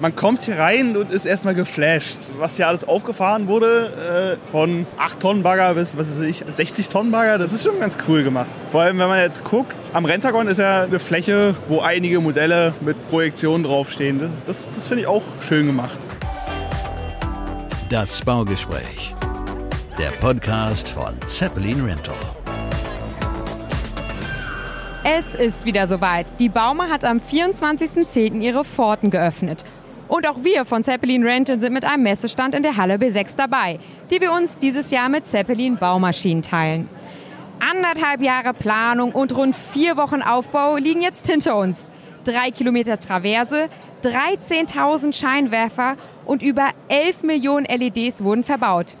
Man kommt hier rein und ist erstmal geflasht. Was hier alles aufgefahren wurde, äh, von 8 Tonnen Bagger bis was weiß ich, 60 Tonnen Bagger, das ist schon ganz cool gemacht. Vor allem, wenn man jetzt guckt, am Rentagon ist ja eine Fläche, wo einige Modelle mit Projektionen draufstehen. Das, das, das finde ich auch schön gemacht. Das Baugespräch. Der Podcast von Zeppelin Rental. Es ist wieder soweit. Die Bauma hat am 24.10. ihre Pforten geöffnet. Und auch wir von Zeppelin Rental sind mit einem Messestand in der Halle B6 dabei, die wir uns dieses Jahr mit Zeppelin Baumaschinen teilen. Anderthalb Jahre Planung und rund vier Wochen Aufbau liegen jetzt hinter uns. Drei Kilometer Traverse, 13.000 Scheinwerfer und über 11 Millionen LEDs wurden verbaut.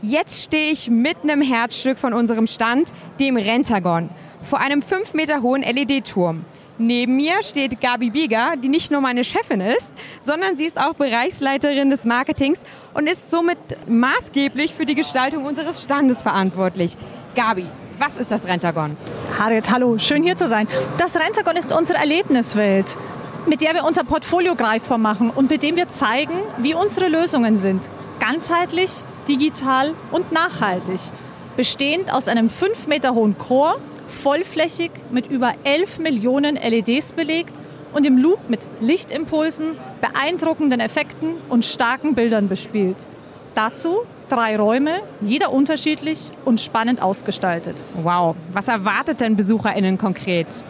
Jetzt stehe ich mitten im Herzstück von unserem Stand, dem Rentagon, vor einem 5 Meter hohen LED-Turm. Neben mir steht Gabi Bieger, die nicht nur meine Chefin ist, sondern sie ist auch Bereichsleiterin des Marketings und ist somit maßgeblich für die Gestaltung unseres Standes verantwortlich. Gabi, was ist das Rentagon? Harriet, hallo, schön hier zu sein. Das Rentagon ist unsere Erlebniswelt, mit der wir unser Portfolio greifbar machen und mit dem wir zeigen, wie unsere Lösungen sind. Ganzheitlich, digital und nachhaltig. Bestehend aus einem 5 Meter hohen Chor, vollflächig mit über 11 Millionen LEDs belegt und im Loop mit Lichtimpulsen, beeindruckenden Effekten und starken Bildern bespielt. Dazu drei Räume, jeder unterschiedlich und spannend ausgestaltet. Wow, was erwartet denn BesucherInnen konkret?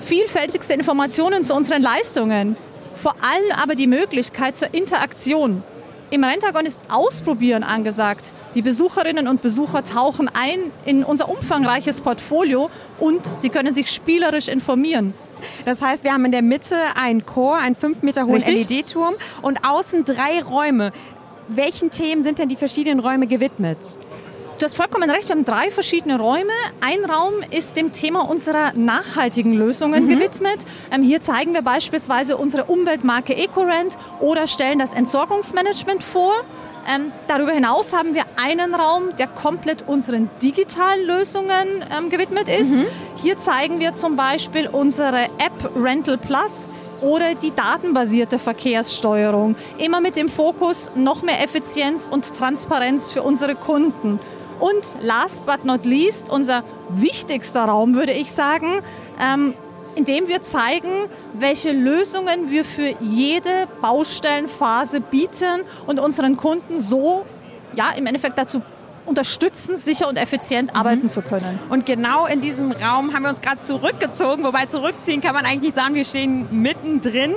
Vielfältigste Informationen zu unseren Leistungen, vor allem aber die Möglichkeit zur Interaktion. Im Rentagon ist Ausprobieren angesagt. Die Besucherinnen und Besucher tauchen ein in unser umfangreiches Portfolio und sie können sich spielerisch informieren. Das heißt, wir haben in der Mitte einen Chor, einen fünf Meter hohen LED-Turm und außen drei Räume. Welchen Themen sind denn die verschiedenen Räume gewidmet? Du hast vollkommen recht, wir haben drei verschiedene Räume. Ein Raum ist dem Thema unserer nachhaltigen Lösungen mhm. gewidmet. Ähm, hier zeigen wir beispielsweise unsere Umweltmarke EcoRent oder stellen das Entsorgungsmanagement vor. Ähm, darüber hinaus haben wir einen Raum, der komplett unseren digitalen Lösungen ähm, gewidmet ist. Mhm. Hier zeigen wir zum Beispiel unsere App Rental Plus oder die datenbasierte Verkehrssteuerung. Immer mit dem Fokus noch mehr Effizienz und Transparenz für unsere Kunden. Und last but not least, unser wichtigster Raum, würde ich sagen, ähm, in dem wir zeigen, welche Lösungen wir für jede Baustellenphase bieten und unseren Kunden so ja, im Endeffekt dazu unterstützen, sicher und effizient mhm. arbeiten zu können. Und genau in diesem Raum haben wir uns gerade zurückgezogen, wobei zurückziehen kann man eigentlich nicht sagen, wir stehen mittendrin.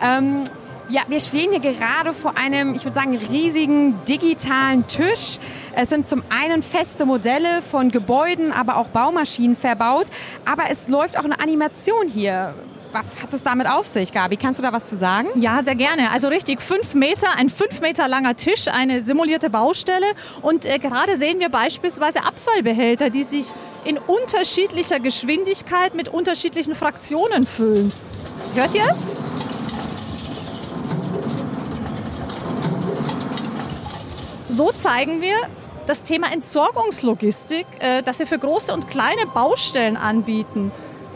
Ähm, ja, wir stehen hier gerade vor einem, ich würde sagen, riesigen digitalen Tisch. Es sind zum einen feste Modelle von Gebäuden, aber auch Baumaschinen verbaut. Aber es läuft auch eine Animation hier. Was hat es damit auf sich, Gabi? Kannst du da was zu sagen? Ja, sehr gerne. Also richtig fünf Meter, ein fünf Meter langer Tisch, eine simulierte Baustelle. Und äh, gerade sehen wir beispielsweise Abfallbehälter, die sich in unterschiedlicher Geschwindigkeit mit unterschiedlichen Fraktionen füllen. Hört ihr es? So zeigen wir das Thema Entsorgungslogistik, äh, das wir für große und kleine Baustellen anbieten.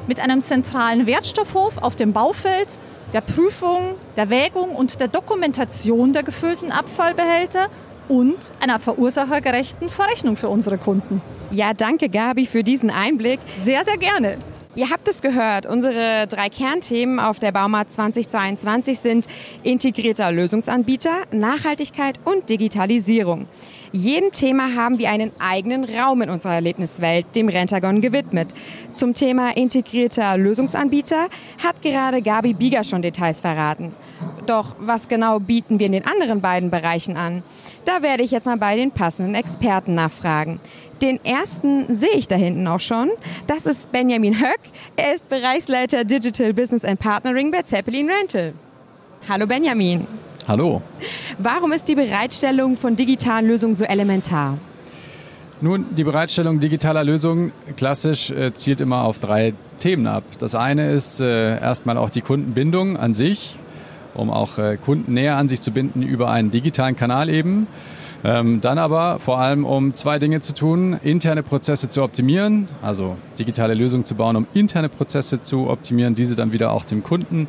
Mit einem zentralen Wertstoffhof auf dem Baufeld, der Prüfung, der Wägung und der Dokumentation der gefüllten Abfallbehälter und einer verursachergerechten Verrechnung für unsere Kunden. Ja, danke Gabi für diesen Einblick. Sehr, sehr gerne. Ihr habt es gehört, unsere drei Kernthemen auf der Bauma 2022 sind integrierter Lösungsanbieter, Nachhaltigkeit und Digitalisierung. Jedem Thema haben wir einen eigenen Raum in unserer Erlebniswelt, dem Rentagon, gewidmet. Zum Thema integrierter Lösungsanbieter hat gerade Gabi Bieger schon Details verraten. Doch was genau bieten wir in den anderen beiden Bereichen an? Da werde ich jetzt mal bei den passenden Experten nachfragen. Den ersten sehe ich da hinten auch schon. Das ist Benjamin Höck. Er ist Bereichsleiter Digital Business and Partnering bei Zeppelin Rental. Hallo Benjamin. Hallo. Warum ist die Bereitstellung von digitalen Lösungen so elementar? Nun, die Bereitstellung digitaler Lösungen klassisch äh, zielt immer auf drei Themen ab. Das eine ist äh, erstmal auch die Kundenbindung an sich, um auch äh, Kunden näher an sich zu binden über einen digitalen Kanal eben. Ähm, dann aber vor allem, um zwei Dinge zu tun, interne Prozesse zu optimieren, also digitale Lösungen zu bauen, um interne Prozesse zu optimieren, diese dann wieder auch dem Kunden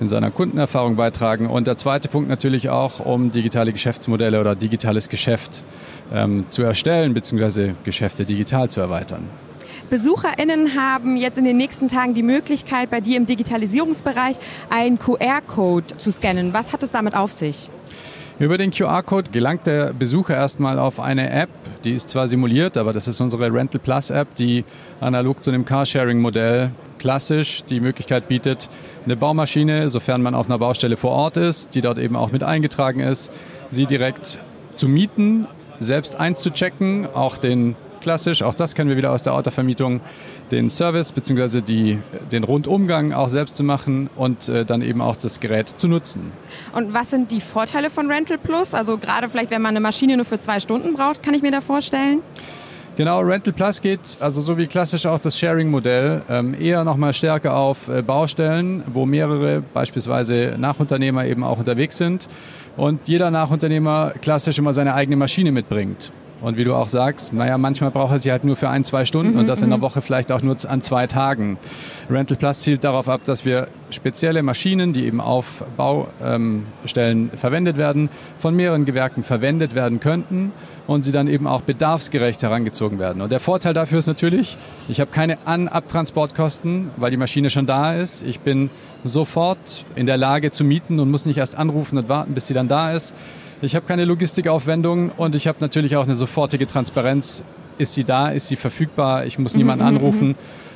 in seiner Kundenerfahrung beitragen. Und der zweite Punkt natürlich auch, um digitale Geschäftsmodelle oder digitales Geschäft ähm, zu erstellen, beziehungsweise Geschäfte digital zu erweitern. BesucherInnen haben jetzt in den nächsten Tagen die Möglichkeit, bei dir im Digitalisierungsbereich einen QR-Code zu scannen. Was hat es damit auf sich? Über den QR-Code gelangt der Besucher erstmal auf eine App, die ist zwar simuliert, aber das ist unsere Rental Plus App, die analog zu einem Carsharing-Modell klassisch die Möglichkeit bietet, eine Baumaschine, sofern man auf einer Baustelle vor Ort ist, die dort eben auch mit eingetragen ist, sie direkt zu mieten, selbst einzuchecken, auch den klassisch, auch das kennen wir wieder aus der Autovermietung, den Service bzw. den Rundumgang auch selbst zu machen und äh, dann eben auch das Gerät zu nutzen. Und was sind die Vorteile von Rental Plus? Also gerade vielleicht, wenn man eine Maschine nur für zwei Stunden braucht, kann ich mir da vorstellen? Genau, Rental Plus geht, also so wie klassisch auch das Sharing-Modell, ähm, eher nochmal stärker auf äh, Baustellen, wo mehrere, beispielsweise Nachunternehmer eben auch unterwegs sind und jeder Nachunternehmer klassisch immer seine eigene Maschine mitbringt. Und wie du auch sagst, naja, manchmal braucht er sie halt nur für ein, zwei Stunden mhm, und das in der mhm. Woche vielleicht auch nur an zwei Tagen. Rental Plus zielt darauf ab, dass wir spezielle Maschinen, die eben auf Baustellen ähm, verwendet werden, von mehreren Gewerken verwendet werden könnten und sie dann eben auch bedarfsgerecht herangezogen werden. Und der Vorteil dafür ist natürlich, ich habe keine An-Abtransportkosten, weil die Maschine schon da ist. Ich bin sofort in der Lage zu mieten und muss nicht erst anrufen und warten, bis sie dann da ist. Ich habe keine Logistikaufwendungen und ich habe natürlich auch eine sofortige Transparenz. Ist sie da? Ist sie verfügbar? Ich muss niemanden mhm, mhm anrufen mhm.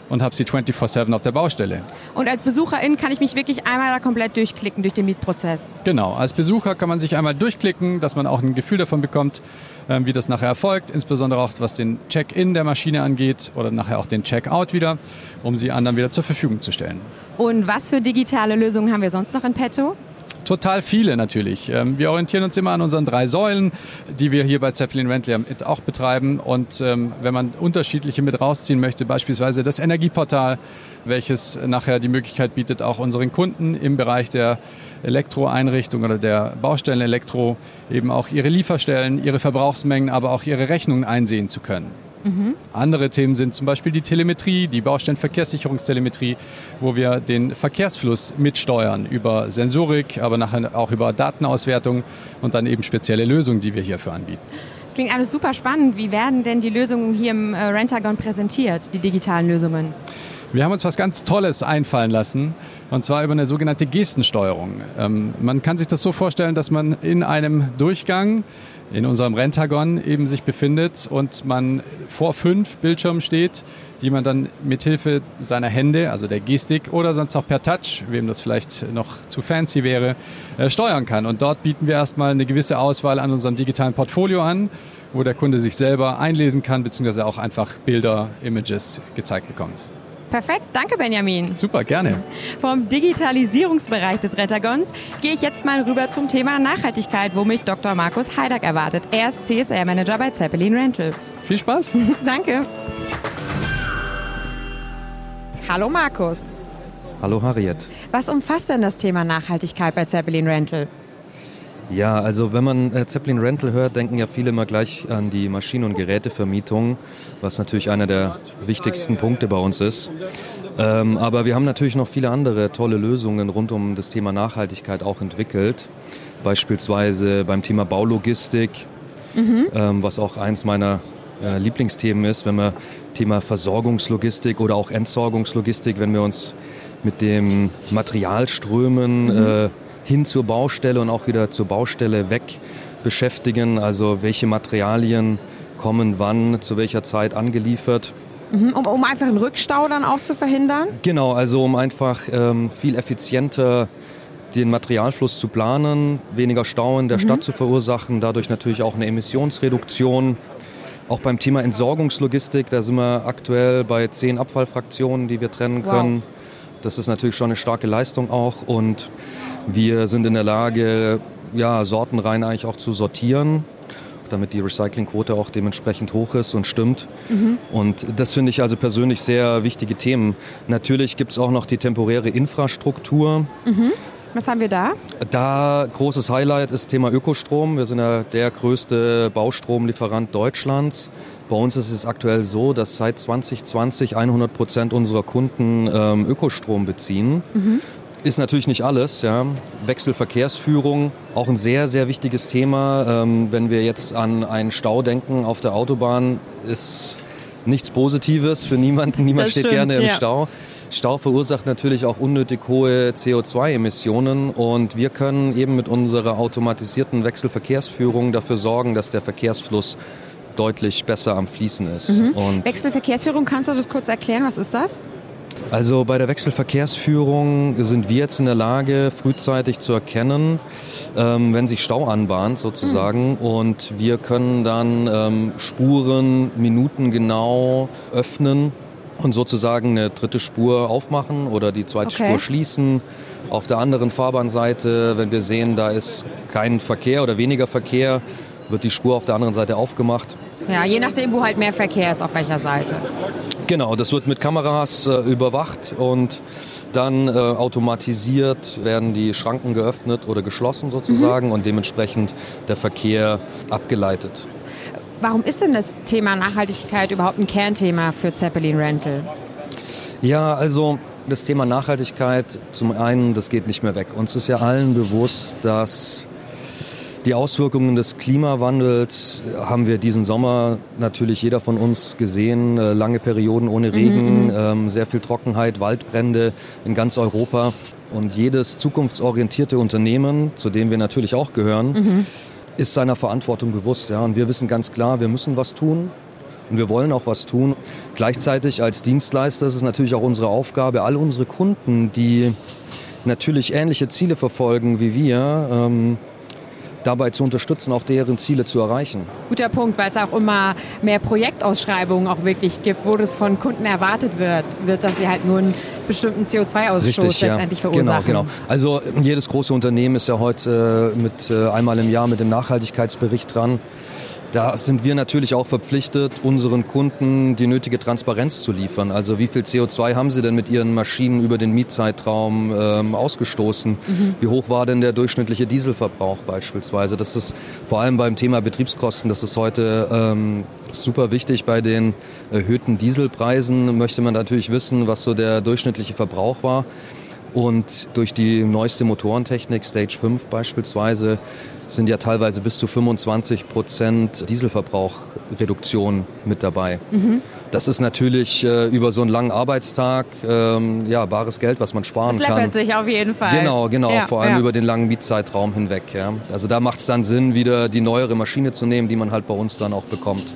und habe sie 24-7 auf der Baustelle. Und als Besucherin kann ich mich wirklich einmal da komplett durchklicken durch den Mietprozess? Genau, als Besucher kann man sich einmal durchklicken, dass man auch ein Gefühl davon bekommt, ähm, wie das nachher erfolgt, insbesondere auch was den Check-in der Maschine angeht oder nachher auch den Check-out wieder, um sie anderen wieder zur Verfügung zu stellen. Und was für digitale Lösungen haben wir sonst noch in petto? Total viele natürlich. Ähm, wir orientieren uns immer an unseren drei Säulen, die wir hier bei Zeppelin Rental auch betreiben. Und ähm, wenn man unterschiedliche mit rausziehen möchte, beispielsweise das Energieportal, welches nachher die Möglichkeit bietet, auch unseren Kunden im Bereich der Elektroeinrichtung oder der Baustellen Elektro eben auch ihre Lieferstellen, ihre Verbrauchsmengen, aber auch ihre Rechnungen einsehen zu können. Mhm. Andere Themen sind zum Beispiel die Telemetrie, die Baustellenverkehrssicherungstelemetrie, wo wir den Verkehrsfluss mitsteuern über Sensorik, aber nachher auch über Datenauswertung und dann eben spezielle Lösungen, die wir hierfür anbieten. Das klingt alles super spannend. Wie werden denn die Lösungen hier im äh, Rentagon präsentiert, die digitalen Lösungen? Wir haben uns was ganz Tolles einfallen lassen, und zwar über eine sogenannte Gestensteuerung. Ähm, man kann sich das so vorstellen, dass man in einem Durchgang in unserem Rentagon eben sich befindet und man vor fünf Bildschirmen steht, die man dann mithilfe seiner Hände, also der Gestik oder sonst auch per Touch, wem das vielleicht noch zu fancy wäre, äh, steuern kann. Und dort bieten wir erstmal eine gewisse Auswahl an unserem digitalen Portfolio an, wo der Kunde sich selber einlesen kann, beziehungsweise auch einfach Bilder, Images gezeigt bekommt. Perfekt, danke Benjamin. Super, gerne. Vom Digitalisierungsbereich des Rettagons gehe ich jetzt mal rüber zum Thema Nachhaltigkeit, wo mich Dr. Markus Heidak erwartet. Er ist CSR-Manager bei Zeppelin Rental. Viel Spaß. danke. Hallo Markus. Hallo Harriet. Was umfasst denn das Thema Nachhaltigkeit bei Zeppelin Rental? Ja, also wenn man äh, Zeppelin Rental hört, denken ja viele immer gleich an die Maschinen- und Gerätevermietung, was natürlich einer der wichtigsten Punkte bei uns ist. Ähm, aber wir haben natürlich noch viele andere tolle Lösungen rund um das Thema Nachhaltigkeit auch entwickelt. Beispielsweise beim Thema Baulogistik, mhm. ähm, was auch eins meiner äh, Lieblingsthemen ist, wenn wir Thema Versorgungslogistik oder auch Entsorgungslogistik, wenn wir uns mit dem Materialströmen mhm. äh, hin zur Baustelle und auch wieder zur Baustelle weg beschäftigen. Also welche Materialien kommen wann, zu welcher Zeit angeliefert. Mhm, um, um einfach einen Rückstau dann auch zu verhindern? Genau, also um einfach ähm, viel effizienter den Materialfluss zu planen, weniger Stau in der mhm. Stadt zu verursachen, dadurch natürlich auch eine Emissionsreduktion. Auch beim Thema Entsorgungslogistik, da sind wir aktuell bei zehn Abfallfraktionen, die wir trennen können. Das ist natürlich schon eine starke Leistung auch und wir sind in der Lage, ja, Sortenreihen eigentlich auch zu sortieren, damit die Recyclingquote auch dementsprechend hoch ist und stimmt. Mhm. Und das finde ich also persönlich sehr wichtige Themen. Natürlich gibt es auch noch die temporäre Infrastruktur. Mhm. Was haben wir da? Da großes Highlight ist Thema Ökostrom. Wir sind ja der größte Baustromlieferant Deutschlands. Bei uns ist es aktuell so, dass seit 2020 100 Prozent unserer Kunden ähm, Ökostrom beziehen. Mhm. Ist natürlich nicht alles. Ja. Wechselverkehrsführung, auch ein sehr, sehr wichtiges Thema. Ähm, wenn wir jetzt an einen Stau denken auf der Autobahn, ist nichts Positives für niemanden. Niemand das steht stimmt, gerne im ja. Stau. Stau verursacht natürlich auch unnötig hohe CO2-Emissionen und wir können eben mit unserer automatisierten Wechselverkehrsführung dafür sorgen, dass der Verkehrsfluss deutlich besser am Fließen ist. Mhm. Wechselverkehrsführung, kannst du das kurz erklären? Was ist das? Also bei der Wechselverkehrsführung sind wir jetzt in der Lage, frühzeitig zu erkennen, ähm, wenn sich Stau anbahnt sozusagen. Mhm. Und wir können dann ähm, Spuren minutengenau öffnen und sozusagen eine dritte Spur aufmachen oder die zweite okay. Spur schließen. Auf der anderen Fahrbahnseite, wenn wir sehen, da ist kein Verkehr oder weniger Verkehr, wird die Spur auf der anderen Seite aufgemacht. Ja, je nachdem, wo halt mehr Verkehr ist, auf welcher Seite. Genau, das wird mit Kameras äh, überwacht und dann äh, automatisiert werden die Schranken geöffnet oder geschlossen sozusagen mhm. und dementsprechend der Verkehr abgeleitet. Warum ist denn das Thema Nachhaltigkeit überhaupt ein Kernthema für Zeppelin Rental? Ja, also das Thema Nachhaltigkeit, zum einen, das geht nicht mehr weg. Uns ist ja allen bewusst, dass die Auswirkungen des Klimawandels haben wir diesen Sommer natürlich jeder von uns gesehen. Äh, lange Perioden ohne Regen, mhm, mhm, ähm, sehr viel Trockenheit, Waldbrände in ganz Europa. Und jedes zukunftsorientierte Unternehmen, zu dem wir natürlich auch gehören, mhm. ist seiner Verantwortung bewusst. Ja. Und wir wissen ganz klar, wir müssen was tun. Und wir wollen auch was tun. Gleichzeitig als Dienstleister ist es natürlich auch unsere Aufgabe, all unsere Kunden, die natürlich ähnliche Ziele verfolgen wie wir, ähm, dabei zu unterstützen, auch deren Ziele zu erreichen. Guter Punkt, weil es auch immer mehr Projektausschreibungen auch wirklich gibt, wo das von Kunden erwartet wird, wird dass sie halt nur einen bestimmten CO2-Ausstoß letztendlich ja. verursachen. Genau, genau. Also jedes große Unternehmen ist ja heute äh, mit äh, einmal im Jahr mit dem Nachhaltigkeitsbericht dran. Da sind wir natürlich auch verpflichtet, unseren Kunden die nötige Transparenz zu liefern. Also wie viel CO2 haben sie denn mit ihren Maschinen über den Mietzeitraum ähm, ausgestoßen? Mhm. Wie hoch war denn der durchschnittliche Dieselverbrauch beispielsweise? Das ist vor allem beim Thema Betriebskosten, das ist heute ähm, super wichtig. Bei den erhöhten Dieselpreisen möchte man natürlich wissen, was so der durchschnittliche Verbrauch war. Und durch die neueste Motorentechnik, Stage 5 beispielsweise, sind ja teilweise bis zu 25 Prozent Dieselverbrauchreduktion mit dabei. Mhm. Das ist natürlich äh, über so einen langen Arbeitstag ähm, ja bares Geld, was man sparen das kann. Das sich auf jeden Fall. Genau, genau, ja, vor allem ja. über den langen Mietzeitraum hinweg. Ja. Also da macht es dann Sinn, wieder die neuere Maschine zu nehmen, die man halt bei uns dann auch bekommt.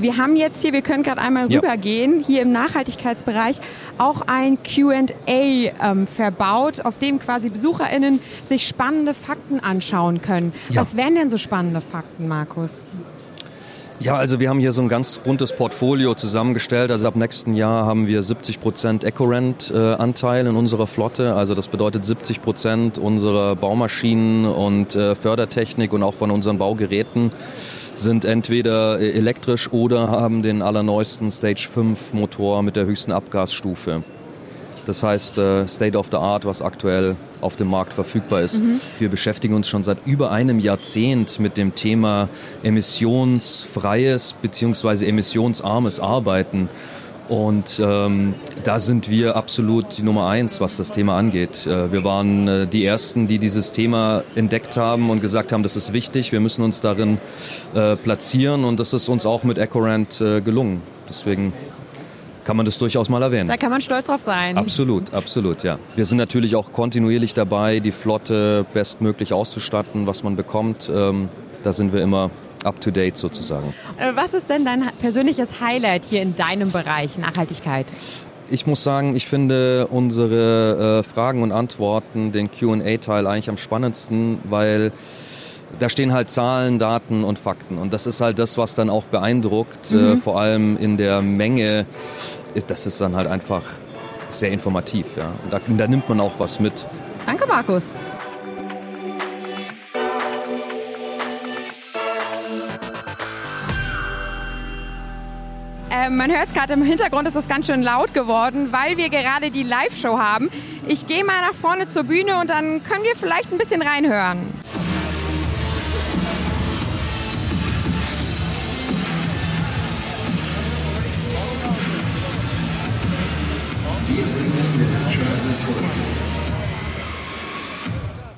Wir haben jetzt hier, wir können gerade einmal ja. rübergehen, hier im Nachhaltigkeitsbereich auch ein QA ähm, verbaut, auf dem quasi BesucherInnen sich spannende Fakten anschauen können. Ja. Was wären denn so spannende Fakten, Markus? Ja, also wir haben hier so ein ganz buntes Portfolio zusammengestellt. Also ab nächsten Jahr haben wir 70 Prozent EcoRent-Anteil in unserer Flotte. Also das bedeutet 70 Prozent unserer Baumaschinen und äh, Fördertechnik und auch von unseren Baugeräten sind entweder elektrisch oder haben den allerneuesten Stage 5 Motor mit der höchsten Abgasstufe. Das heißt äh, State of the Art, was aktuell auf dem Markt verfügbar ist. Mhm. Wir beschäftigen uns schon seit über einem Jahrzehnt mit dem Thema emissionsfreies bzw. emissionsarmes Arbeiten. Und ähm, da sind wir absolut die Nummer eins, was das Thema angeht. Äh, wir waren äh, die Ersten, die dieses Thema entdeckt haben und gesagt haben, das ist wichtig, wir müssen uns darin äh, platzieren und das ist uns auch mit EcoRant äh, gelungen. Deswegen kann man das durchaus mal erwähnen. Da kann man stolz drauf sein. Absolut, absolut, ja. Wir sind natürlich auch kontinuierlich dabei, die Flotte bestmöglich auszustatten, was man bekommt. Ähm, da sind wir immer up-to-date sozusagen. Äh, was ist denn dein persönliches Highlight hier in deinem Bereich Nachhaltigkeit? Ich muss sagen, ich finde unsere äh, Fragen und Antworten, den QA-Teil eigentlich am spannendsten, weil da stehen halt Zahlen, Daten und Fakten. Und das ist halt das, was dann auch beeindruckt, äh, mhm. äh, vor allem in der Menge. Das ist dann halt einfach sehr informativ. Ja. Und da, da nimmt man auch was mit. Danke, Markus. Äh, man hört es gerade im Hintergrund, ist es ganz schön laut geworden, weil wir gerade die Live-Show haben. Ich gehe mal nach vorne zur Bühne und dann können wir vielleicht ein bisschen reinhören.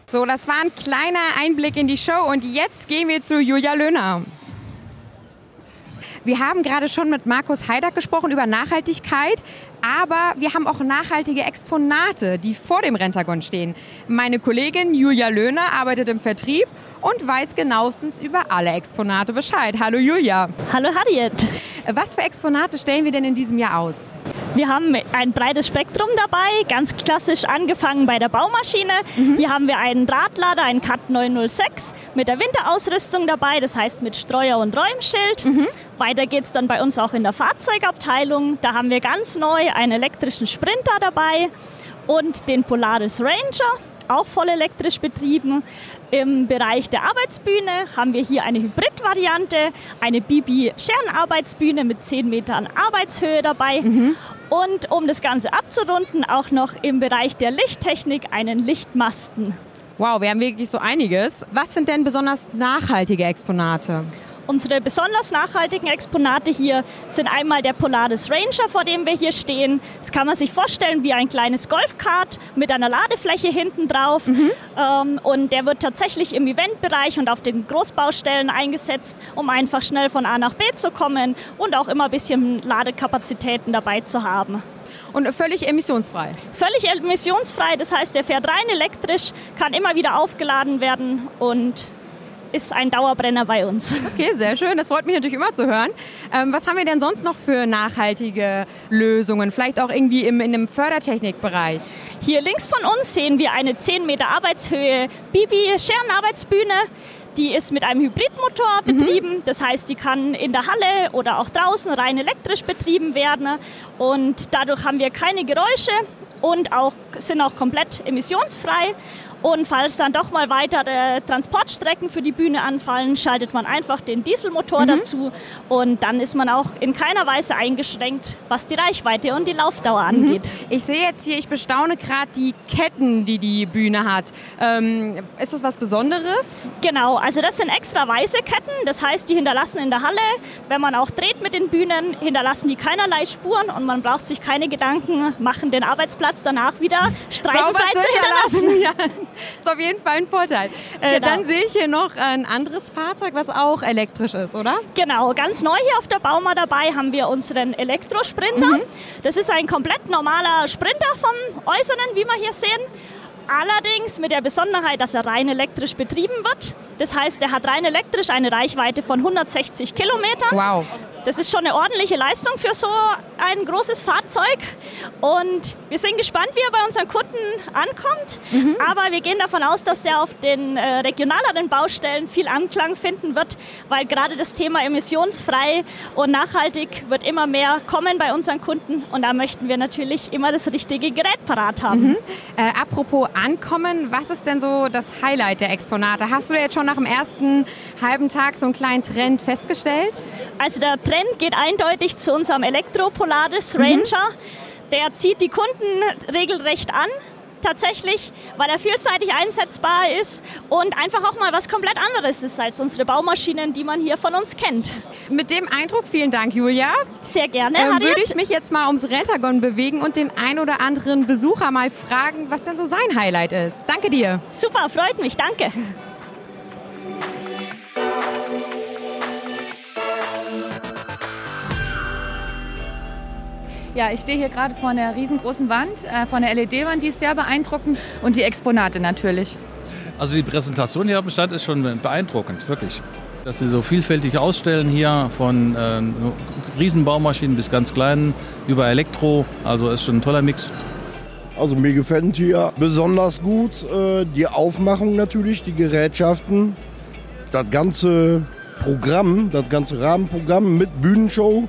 So, das war ein kleiner Einblick in die Show und jetzt gehen wir zu Julia Löhner. Wir haben gerade schon mit Markus Heidak gesprochen über Nachhaltigkeit, aber wir haben auch nachhaltige Exponate, die vor dem Rentagon stehen. Meine Kollegin Julia Löhner arbeitet im Vertrieb und weiß genauestens über alle Exponate Bescheid. Hallo Julia. Hallo Harriet. Was für Exponate stellen wir denn in diesem Jahr aus? Wir haben ein breites Spektrum dabei, ganz klassisch angefangen bei der Baumaschine. Mhm. Hier haben wir einen Drahtlader, einen CAT 906 mit der Winterausrüstung dabei, das heißt mit Streuer und Räumschild. Mhm. Weiter geht es dann bei uns auch in der Fahrzeugabteilung. Da haben wir ganz neu einen elektrischen Sprinter dabei und den Polaris Ranger auch voll elektrisch betrieben. Im Bereich der Arbeitsbühne haben wir hier eine Hybrid-Variante, eine Bibi-Scherenarbeitsbühne mit 10 Metern Arbeitshöhe dabei. Mhm. Und um das Ganze abzurunden, auch noch im Bereich der Lichttechnik einen Lichtmasten. Wow, wir haben wirklich so einiges. Was sind denn besonders nachhaltige Exponate? Unsere besonders nachhaltigen Exponate hier sind einmal der Polaris Ranger, vor dem wir hier stehen. Das kann man sich vorstellen wie ein kleines Golfkart mit einer Ladefläche hinten drauf. Mhm. Ähm, und der wird tatsächlich im Eventbereich und auf den Großbaustellen eingesetzt, um einfach schnell von A nach B zu kommen und auch immer ein bisschen Ladekapazitäten dabei zu haben. Und völlig emissionsfrei? Völlig emissionsfrei, das heißt, der fährt rein elektrisch, kann immer wieder aufgeladen werden und ist ein Dauerbrenner bei uns. Okay, sehr schön. Das freut mich natürlich immer zu hören. Ähm, was haben wir denn sonst noch für nachhaltige Lösungen? Vielleicht auch irgendwie im, in dem Fördertechnikbereich? Hier links von uns sehen wir eine 10 Meter Arbeitshöhe Bibi-Scherenarbeitsbühne. Die ist mit einem Hybridmotor mhm. betrieben. Mhm. Das heißt, die kann in der Halle oder auch draußen rein elektrisch betrieben werden. Und dadurch haben wir keine Geräusche und auch, sind auch komplett emissionsfrei. Und falls dann doch mal weitere Transportstrecken für die Bühne anfallen, schaltet man einfach den Dieselmotor mhm. dazu und dann ist man auch in keiner Weise eingeschränkt, was die Reichweite und die Laufdauer mhm. angeht. Ich sehe jetzt hier, ich bestaune gerade die Ketten, die die Bühne hat. Ähm, ist das was Besonderes? Genau, also das sind extra weiße Ketten, das heißt, die hinterlassen in der Halle, wenn man auch dreht mit den Bühnen, hinterlassen die keinerlei Spuren und man braucht sich keine Gedanken machen, den Arbeitsplatz danach wieder streifenfrei zu hinterlassen. Ja. ist auf jeden Fall ein Vorteil. Äh, genau. Dann sehe ich hier noch ein anderes Fahrzeug, was auch elektrisch ist, oder? Genau, ganz neu hier auf der Bauma dabei haben wir unseren Elektrosprinter. Mhm. Das ist ein komplett normaler Sprinter vom Äußeren, wie wir hier sehen. Allerdings mit der Besonderheit, dass er rein elektrisch betrieben wird. Das heißt, er hat rein elektrisch eine Reichweite von 160 Kilometern. Wow. Das ist schon eine ordentliche Leistung für so ein großes Fahrzeug. Und wir sind gespannt, wie er bei unseren Kunden ankommt. Mhm. Aber wir gehen davon aus, dass er auf den äh, regionaleren Baustellen viel Anklang finden wird, weil gerade das Thema emissionsfrei und nachhaltig wird immer mehr kommen bei unseren Kunden. Und da möchten wir natürlich immer das richtige Gerät parat haben. Mhm. Äh, apropos Ankommen, was ist denn so das Highlight der Exponate? Hast du jetzt schon nach dem ersten halben Tag so einen kleinen Trend festgestellt? Also der Trend geht eindeutig zu unserem Elektro-Polaris Ranger. Mhm. Der zieht die Kunden regelrecht an tatsächlich, weil er vielseitig einsetzbar ist und einfach auch mal was komplett anderes ist als unsere Baumaschinen, die man hier von uns kennt. Mit dem Eindruck, vielen Dank, Julia. Sehr gerne. Ähm, würde ich mich jetzt mal ums Rentagon bewegen und den ein oder anderen Besucher mal fragen, was denn so sein Highlight ist. Danke dir. Super, freut mich, danke. Ja, ich stehe hier gerade vor einer riesengroßen Wand, äh, vor einer LED-Wand, die ist sehr beeindruckend und die Exponate natürlich. Also die Präsentation hier am Stand ist schon beeindruckend, wirklich. Dass sie so vielfältig ausstellen hier, von äh, Riesenbaumaschinen bis ganz kleinen, über Elektro, also ist schon ein toller Mix. Also mir gefällt hier besonders gut äh, die Aufmachung natürlich, die Gerätschaften, das ganze Programm, das ganze Rahmenprogramm mit Bühnenshow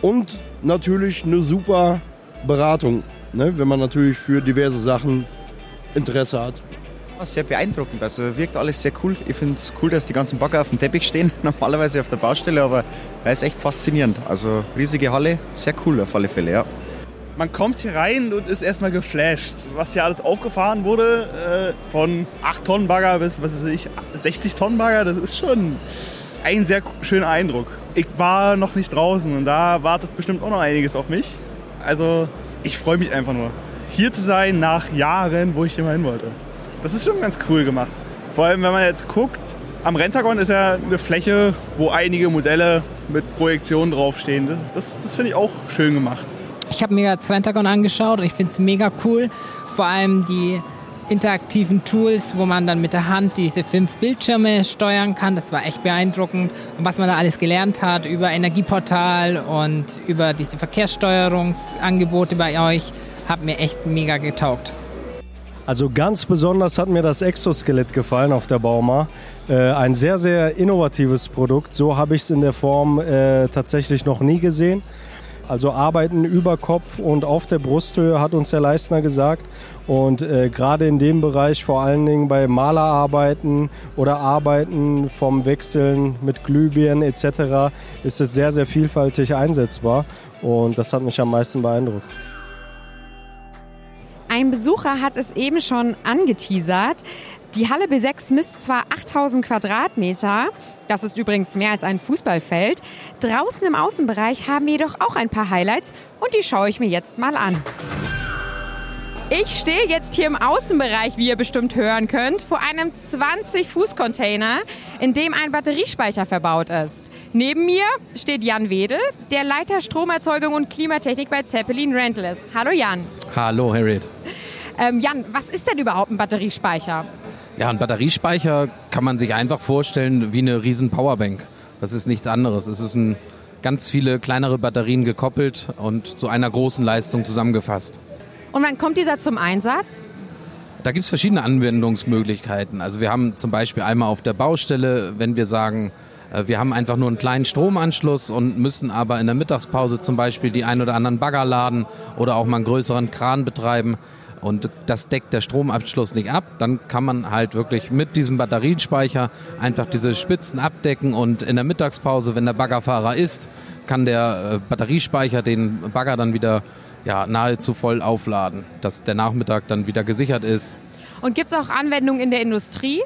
und natürlich eine super Beratung, ne? wenn man natürlich für diverse Sachen Interesse hat. Sehr beeindruckend, also wirkt alles sehr cool. Ich finde es cool, dass die ganzen Bagger auf dem Teppich stehen, normalerweise auf der Baustelle, aber er ist echt faszinierend. Also riesige Halle, sehr cool auf alle Fälle, ja. Man kommt hier rein und ist erstmal geflasht. Was hier alles aufgefahren wurde, äh, von 8 Tonnen Bagger bis was weiß ich, 60 Tonnen Bagger, das ist schon ein sehr schöner Eindruck. Ich war noch nicht draußen und da wartet bestimmt auch noch einiges auf mich. Also ich freue mich einfach nur, hier zu sein nach Jahren, wo ich mal hin wollte. Das ist schon ganz cool gemacht. Vor allem, wenn man jetzt guckt, am Rentagon ist ja eine Fläche, wo einige Modelle mit Projektionen draufstehen. Das, das, das finde ich auch schön gemacht. Ich habe mir das Rentagon angeschaut und ich finde es mega cool. Vor allem die interaktiven Tools, wo man dann mit der Hand diese fünf Bildschirme steuern kann. Das war echt beeindruckend. Und was man da alles gelernt hat über Energieportal und über diese Verkehrssteuerungsangebote bei euch, hat mir echt mega getaugt. Also ganz besonders hat mir das Exoskelett gefallen auf der Bauma. Äh, ein sehr, sehr innovatives Produkt. So habe ich es in der Form äh, tatsächlich noch nie gesehen. Also Arbeiten über Kopf und auf der Brusthöhe, hat uns der Leistner gesagt. Und äh, gerade in dem Bereich, vor allen Dingen bei Malerarbeiten oder Arbeiten vom Wechseln mit Glühbirnen etc., ist es sehr, sehr vielfältig einsetzbar. Und das hat mich am meisten beeindruckt. Ein Besucher hat es eben schon angeteasert. Die Halle B6 misst zwar 8000 Quadratmeter, das ist übrigens mehr als ein Fußballfeld. Draußen im Außenbereich haben wir jedoch auch ein paar Highlights und die schaue ich mir jetzt mal an. Ich stehe jetzt hier im Außenbereich, wie ihr bestimmt hören könnt, vor einem 20-Fuß-Container, in dem ein Batteriespeicher verbaut ist. Neben mir steht Jan Wedel, der Leiter Stromerzeugung und Klimatechnik bei Zeppelin Rental ist. Hallo Jan. Hallo Harriet. Ähm, Jan, was ist denn überhaupt ein Batteriespeicher? Ja, ein Batteriespeicher kann man sich einfach vorstellen wie eine riesen Powerbank. Das ist nichts anderes. Es ist ein, ganz viele kleinere Batterien gekoppelt und zu einer großen Leistung zusammengefasst. Und wann kommt dieser zum Einsatz? Da gibt es verschiedene Anwendungsmöglichkeiten. Also wir haben zum Beispiel einmal auf der Baustelle, wenn wir sagen, äh, wir haben einfach nur einen kleinen Stromanschluss und müssen aber in der Mittagspause zum Beispiel die ein oder anderen Bagger laden oder auch mal einen größeren Kran betreiben, und das deckt der Stromabschluss nicht ab, dann kann man halt wirklich mit diesem Batteriespeicher einfach diese Spitzen abdecken und in der Mittagspause, wenn der Baggerfahrer ist, kann der äh, Batteriespeicher den Bagger dann wieder ja, nahezu voll aufladen, dass der Nachmittag dann wieder gesichert ist. Und gibt es auch Anwendungen in der Industrie?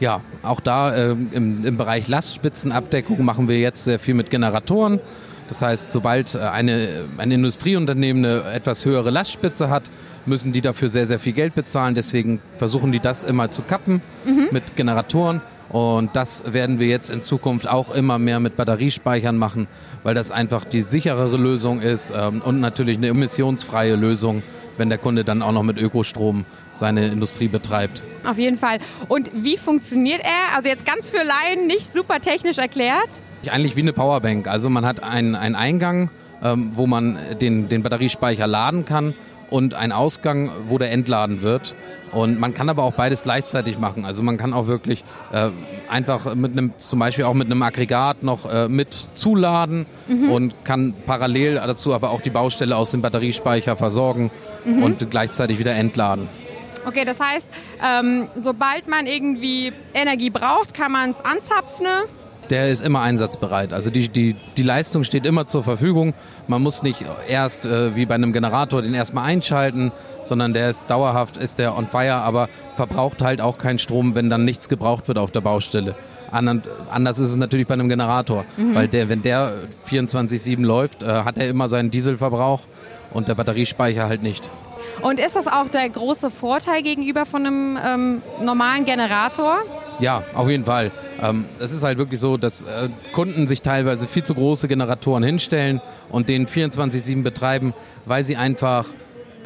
Ja, auch da äh, im, im Bereich Lastspitzenabdeckung machen wir jetzt sehr viel mit Generatoren. Das heißt, sobald äh, eine, ein Industrieunternehmen eine etwas höhere Lastspitze hat, müssen die dafür sehr, sehr viel Geld bezahlen. Deswegen versuchen die das immer zu kappen mhm. mit Generatoren. Und das werden wir jetzt in Zukunft auch immer mehr mit Batteriespeichern machen, weil das einfach die sicherere Lösung ist ähm, und natürlich eine emissionsfreie Lösung, wenn der Kunde dann auch noch mit Ökostrom seine Industrie betreibt. Auf jeden Fall. Und wie funktioniert er? Also jetzt ganz für Laien nicht super technisch erklärt? Eigentlich wie eine Powerbank. Also man hat einen, einen Eingang, ähm, wo man den, den Batteriespeicher laden kann und einen Ausgang, wo der entladen wird. Und man kann aber auch beides gleichzeitig machen. Also man kann auch wirklich äh, einfach mit einem, zum Beispiel auch mit einem Aggregat noch äh, mit zuladen mhm. und kann parallel dazu aber auch die Baustelle aus dem Batteriespeicher versorgen mhm. und gleichzeitig wieder entladen. Okay, das heißt, ähm, sobald man irgendwie Energie braucht, kann man es anzapfen der ist immer einsatzbereit. Also die, die, die Leistung steht immer zur Verfügung. Man muss nicht erst äh, wie bei einem Generator den erstmal einschalten, sondern der ist dauerhaft, ist der on fire, aber verbraucht halt auch keinen Strom, wenn dann nichts gebraucht wird auf der Baustelle. Anders ist es natürlich bei einem Generator, mhm. weil der, wenn der 24-7 läuft, äh, hat er immer seinen Dieselverbrauch und der Batteriespeicher halt nicht. Und ist das auch der große Vorteil gegenüber von einem ähm, normalen Generator? Ja, auf jeden Fall. Ähm, es ist halt wirklich so, dass äh, Kunden sich teilweise viel zu große Generatoren hinstellen und den 24-7 betreiben, weil sie einfach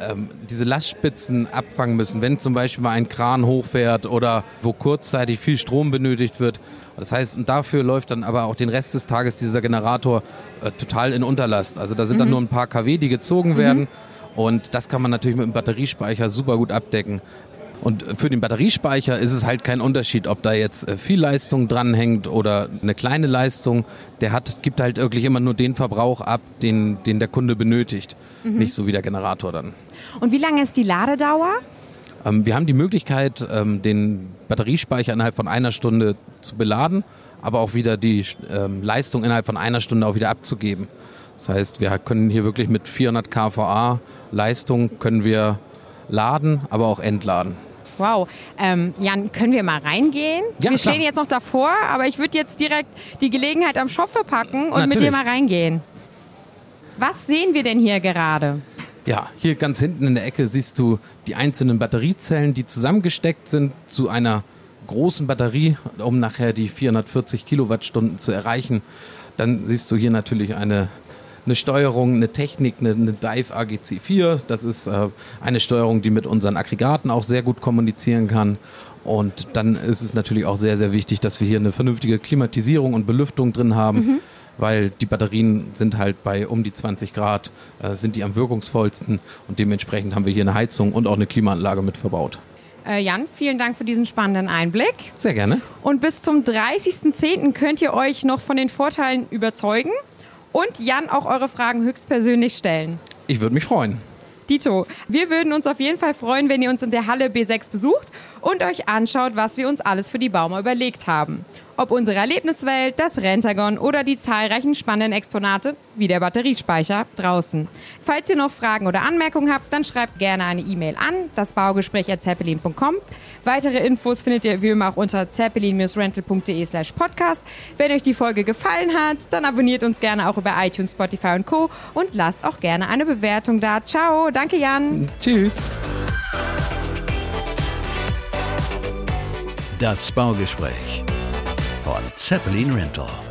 ähm, diese Lastspitzen abfangen müssen, wenn zum Beispiel mal ein Kran hochfährt oder wo kurzzeitig viel Strom benötigt wird. Das heißt, und dafür läuft dann aber auch den Rest des Tages dieser Generator äh, total in Unterlast. Also da sind mhm. dann nur ein paar kW, die gezogen mhm. werden. Und das kann man natürlich mit dem Batteriespeicher super gut abdecken. Und für den Batteriespeicher ist es halt kein Unterschied, ob da jetzt äh, viel Leistung dranhängt oder eine kleine Leistung. Der hat, gibt halt wirklich immer nur den Verbrauch ab, den, den der Kunde benötigt. Mhm. Nicht so wie der Generator dann. Und wie lange ist die Ladedauer? Ähm, wir haben die Möglichkeit, ähm, den Batteriespeicher innerhalb von einer Stunde zu beladen, aber auch wieder die ähm, Leistung innerhalb von einer Stunde auch wieder abzugeben. Das heißt, wir können hier wirklich mit 400 kVA Leistung können wir laden, aber auch entladen. Wow. Ähm, Jan, können wir mal reingehen? Ja, wir klar. stehen jetzt noch davor, aber ich würde jetzt direkt die Gelegenheit am Shop verpacken und mit Natürlich. dir mal reingehen. Was sehen wir denn hier gerade? Ja, hier ganz hinten in der Ecke siehst du die einzelnen Batteriezellen, die zusammengesteckt sind zu einer großen Batterie, um nachher die 440 Kilowattstunden zu erreichen. Dann siehst du hier natürlich eine, eine Steuerung, eine Technik, eine, eine Dive AGC4. Das ist äh, eine Steuerung, die mit unseren Aggregaten auch sehr gut kommunizieren kann. Und dann ist es natürlich auch sehr, sehr wichtig, dass wir hier eine vernünftige Klimatisierung und Belüftung drin haben Mhm. weil die Batterien sind halt bei um die 20 Grad, äh, sind die am wirkungsvollsten und dementsprechend haben wir hier eine Heizung und auch eine Klimaanlage mit verbaut. Äh, Jan, vielen Dank für diesen spannenden Einblick. Sehr gerne. Und bis zum 30.10. könnt ihr euch noch von den Vorteilen überzeugen und Jan auch eure Fragen höchstpersönlich stellen. Ich würde mich freuen. Dito, wir würden uns auf jeden Fall freuen, wenn ihr uns in der Halle B6 besucht und euch anschaut, was wir uns alles für die Bauma überlegt haben. Ob unsere Erlebniswelt, das Rentagon oder die zahlreichen spannenden Exponate wie der Batteriespeicher draußen. Falls ihr noch Fragen oder Anmerkungen habt, dann schreibt gerne eine E-Mail an, das Baugespräch.zeppelin.com. Weitere Infos findet ihr wie immer auch unter zeppelin-rental.de slash podcast. Wenn euch die Folge gefallen hat, dann abonniert uns gerne auch über iTunes, Spotify und Co. und lasst auch gerne eine Bewertung da. Ciao, danke Jan. Tschüss. Das Baugespräch von Zeppelin Rental.